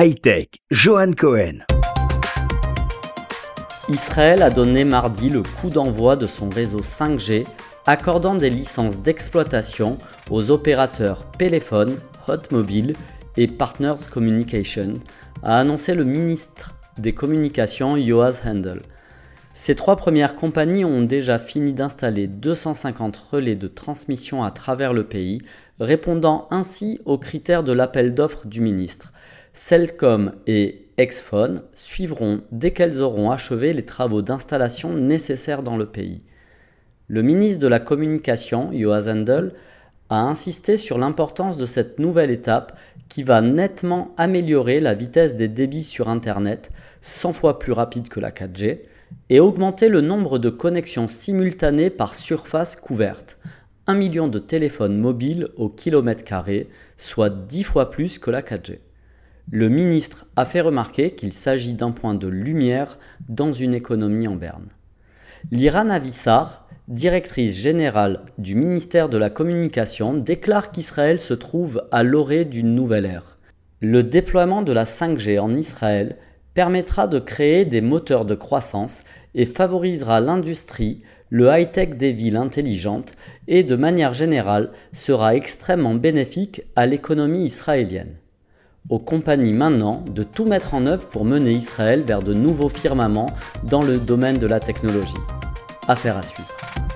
Hightech, Johan Cohen. Israël a donné mardi le coup d'envoi de son réseau 5G, accordant des licences d'exploitation aux opérateurs Pelephone, Hotmobile et Partners Communication, a annoncé le ministre des Communications Yoaz Handel. Ces trois premières compagnies ont déjà fini d'installer 250 relais de transmission à travers le pays, répondant ainsi aux critères de l'appel d'offres du ministre. Cellcom et Exphone suivront dès qu'elles auront achevé les travaux d'installation nécessaires dans le pays. Le ministre de la Communication, Yoaz Handel, a insisté sur l'importance de cette nouvelle étape qui va nettement améliorer la vitesse des débits sur Internet, 100 fois plus rapide que la 4G, et augmenter le nombre de connexions simultanées par surface couverte, 1 million de téléphones mobiles au kilomètre carré, soit 10 fois plus que la 4G. Le ministre a fait remarquer qu'il s'agit d'un point de lumière dans une économie en berne. L'Iran Avissar, directrice générale du ministère de la Communication, déclare qu'Israël se trouve à l'orée d'une nouvelle ère. Le déploiement de la 5G en Israël permettra de créer des moteurs de croissance et favorisera l'industrie, le high-tech des villes intelligentes et de manière générale sera extrêmement bénéfique à l'économie israélienne. Aux compagnies maintenant de tout mettre en œuvre pour mener Israël vers de nouveaux firmaments dans le domaine de la technologie. Affaire à suivre.